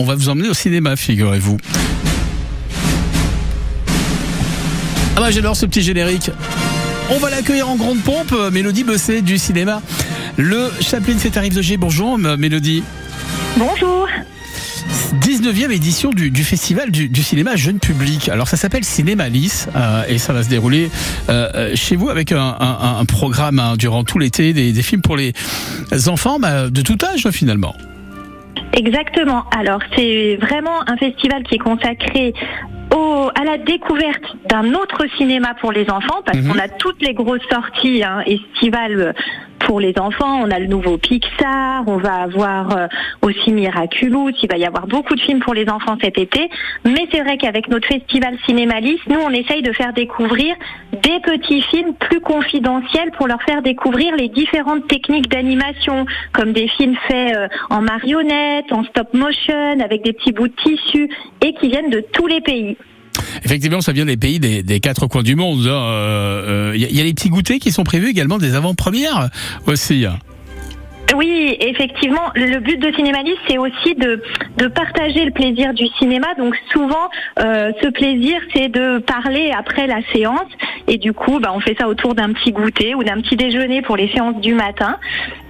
On va vous emmener au cinéma, figurez-vous. Ah bah j'adore ce petit générique. On va l'accueillir en grande pompe, Mélodie Bosset du cinéma. Le Chaplin fait arrive de G. Bonjour Mélodie. Bonjour. 19e édition du, du festival du, du, cinéma jeune public. Alors ça s'appelle Cinéma Lys euh, et ça va se dérouler euh, euh, chez vous avec un, un, un programme hein, durant tout l'été, des, des, films pour les enfants bah, de tout âge finalement. Exactement. Alors c'est vraiment un festival qui est consacré au, à la découverte d'un autre cinéma pour les enfants, parce mmh. qu'on a toutes les grosses sorties hein, estivales pour les enfants. On a le nouveau Pixar, on va avoir euh, aussi Miraculous, il va y avoir beaucoup de films pour les enfants cet été. Mais c'est vrai qu'avec notre festival Cinémalis, nous on essaye de faire découvrir des petits films plus confidentiels pour leur faire découvrir les différentes techniques d'animation, comme des films faits euh, en marionnette, en stop motion, avec des petits bouts de tissu, et qui viennent de tous les pays. Effectivement, ça vient des pays des, quatre coins du monde. Il hein. euh, euh, y, y, a les petits goûters qui sont prévus également, des avant-premières aussi. Oui, effectivement, le but de Cinémalis, c'est aussi de, de partager le plaisir du cinéma. Donc souvent, euh, ce plaisir, c'est de parler après la séance. Et du coup, bah, on fait ça autour d'un petit goûter ou d'un petit déjeuner pour les séances du matin.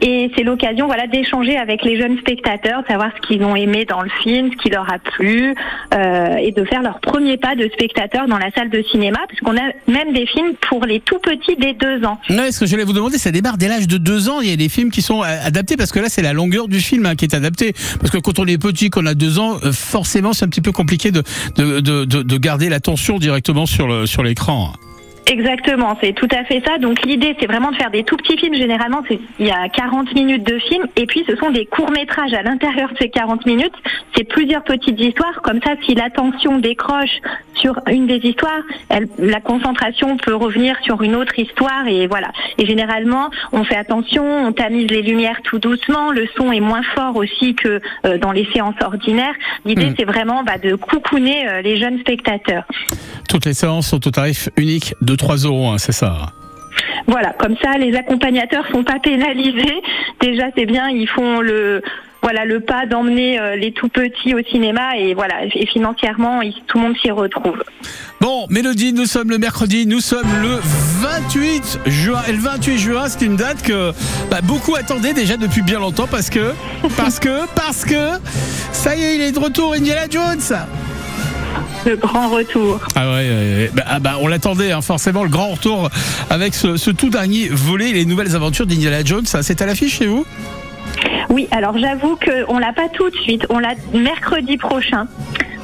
Et c'est l'occasion, voilà, d'échanger avec les jeunes spectateurs, de savoir ce qu'ils ont aimé dans le film, ce qui leur a plu, euh, et de faire leur premier pas de spectateur dans la salle de cinéma, parce qu'on a même des films pour les tout petits dès deux ans. Non, ce que je voulais vous demander, ça démarre dès l'âge de deux ans. Il y a des films qui sont adapté parce que là c'est la longueur du film hein, qui est adapté parce que quand on est petit qu'on a deux ans euh, forcément c'est un petit peu compliqué de, de, de, de garder l'attention directement sur le sur l'écran Exactement, c'est tout à fait ça. Donc l'idée, c'est vraiment de faire des tout petits films. Généralement, il y a 40 minutes de film, et puis ce sont des courts métrages à l'intérieur de ces 40 minutes. C'est plusieurs petites histoires. Comme ça, si l'attention décroche sur une des histoires, elle, la concentration peut revenir sur une autre histoire, et voilà. Et généralement, on fait attention, on tamise les lumières tout doucement. Le son est moins fort aussi que euh, dans les séances ordinaires. L'idée, mmh. c'est vraiment bah, de coucouner euh, les jeunes spectateurs. Toutes les séances sont au tarif unique de 3 euros, hein, c'est ça voilà, comme ça, les accompagnateurs sont pas pénalisés. Déjà, c'est bien, ils font le voilà le pas d'emmener euh, les tout petits au cinéma et voilà et financièrement tout le monde s'y retrouve. Bon, Mélodie, nous sommes le mercredi, nous sommes le 28 juin et le 28 juin, c'est une date que bah, beaucoup attendaient déjà depuis bien longtemps parce que parce que parce que ça y est, il est de retour Indiana Jones le grand retour. Ah ouais, bah, ah bah, on l'attendait hein, forcément le grand retour avec ce, ce tout dernier volet, les nouvelles aventures d'Indiana Jones. C'est à l'affiche chez vous? Oui, alors j'avoue qu'on l'a pas tout de suite, on l'a mercredi prochain.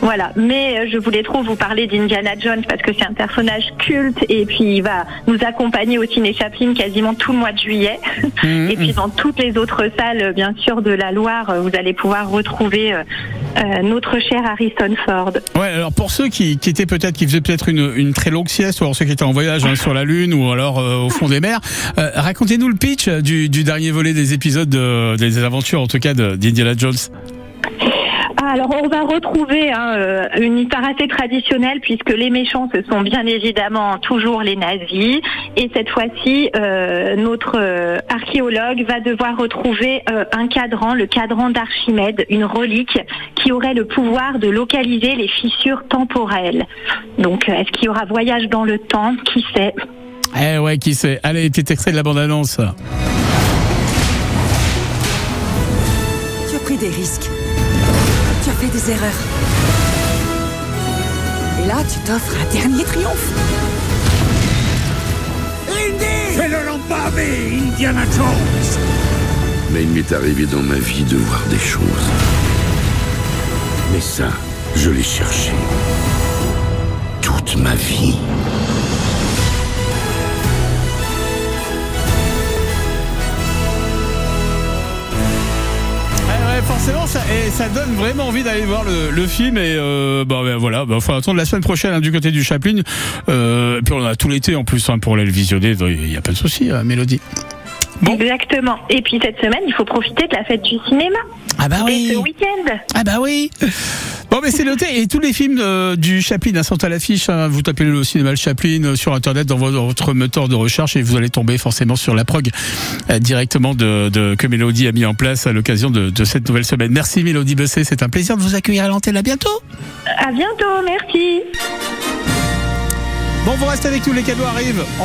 Voilà, mais je voulais trop vous parler d'Indiana Jones parce que c'est un personnage culte et puis il va nous accompagner au Ciné Chaplin quasiment tout le mois de juillet. Mmh. Et puis dans toutes les autres salles, bien sûr, de la Loire, vous allez pouvoir retrouver euh, notre cher Harrison Ford. Ouais, alors pour ceux qui, qui étaient peut-être, qui faisaient peut-être une, une, très longue sieste, ou alors ceux qui étaient en voyage hein, sur la Lune ou alors euh, au fond des mers, euh, racontez-nous le pitch du, du, dernier volet des épisodes de, des aventures, en tout cas d'Indiana Jones. Alors on va retrouver hein, une histoire assez traditionnelle puisque les méchants ce sont bien évidemment toujours les nazis. Et cette fois-ci euh, notre euh, archéologue va devoir retrouver euh, un cadran, le cadran d'Archimède, une relique qui aurait le pouvoir de localiser les fissures temporelles. Donc est-ce qu'il y aura voyage dans le temps Qui sait? Eh ouais, qui sait? Allez, petit extrait de la bande-annonce. Tu as pris des risques tu as fait des erreurs. Et là, tu t'offres un dernier triomphe. Indy l'empaver, Indiana Jones Mais il m'est arrivé dans ma vie de voir des choses. Mais ça, je l'ai cherché. Toute ma vie. Forcément, ça, et ça donne vraiment envie d'aller voir le, le, film. Et euh, bah, ben voilà, bah, faut attendre la semaine prochaine hein, du côté du Chaplin. Euh, puis on a tout l'été en plus hein, pour aller le visionner. Il n'y a pas de souci, hein, Mélodie. Bon. Exactement. Et puis cette semaine, il faut profiter de la fête du cinéma. Ah bah oui. Et ce week-end. Ah bah oui. Bon, mais c'est noté. Et tous les films euh, du Chaplin hein, sont à l'affiche. hein. Vous tapez le cinéma le Chaplin euh, sur Internet dans votre, votre moteur de recherche et vous allez tomber forcément sur la prog euh, directement de, de- que Mélodie a mis en place à l'occasion de, de cette nouvelle semaine. Merci Mélodie Bessé. C'est un plaisir de vous accueillir à l'antenne. À bientôt. À bientôt, merci. Bon, vous restez avec nous. Les cadeaux arrivent. On-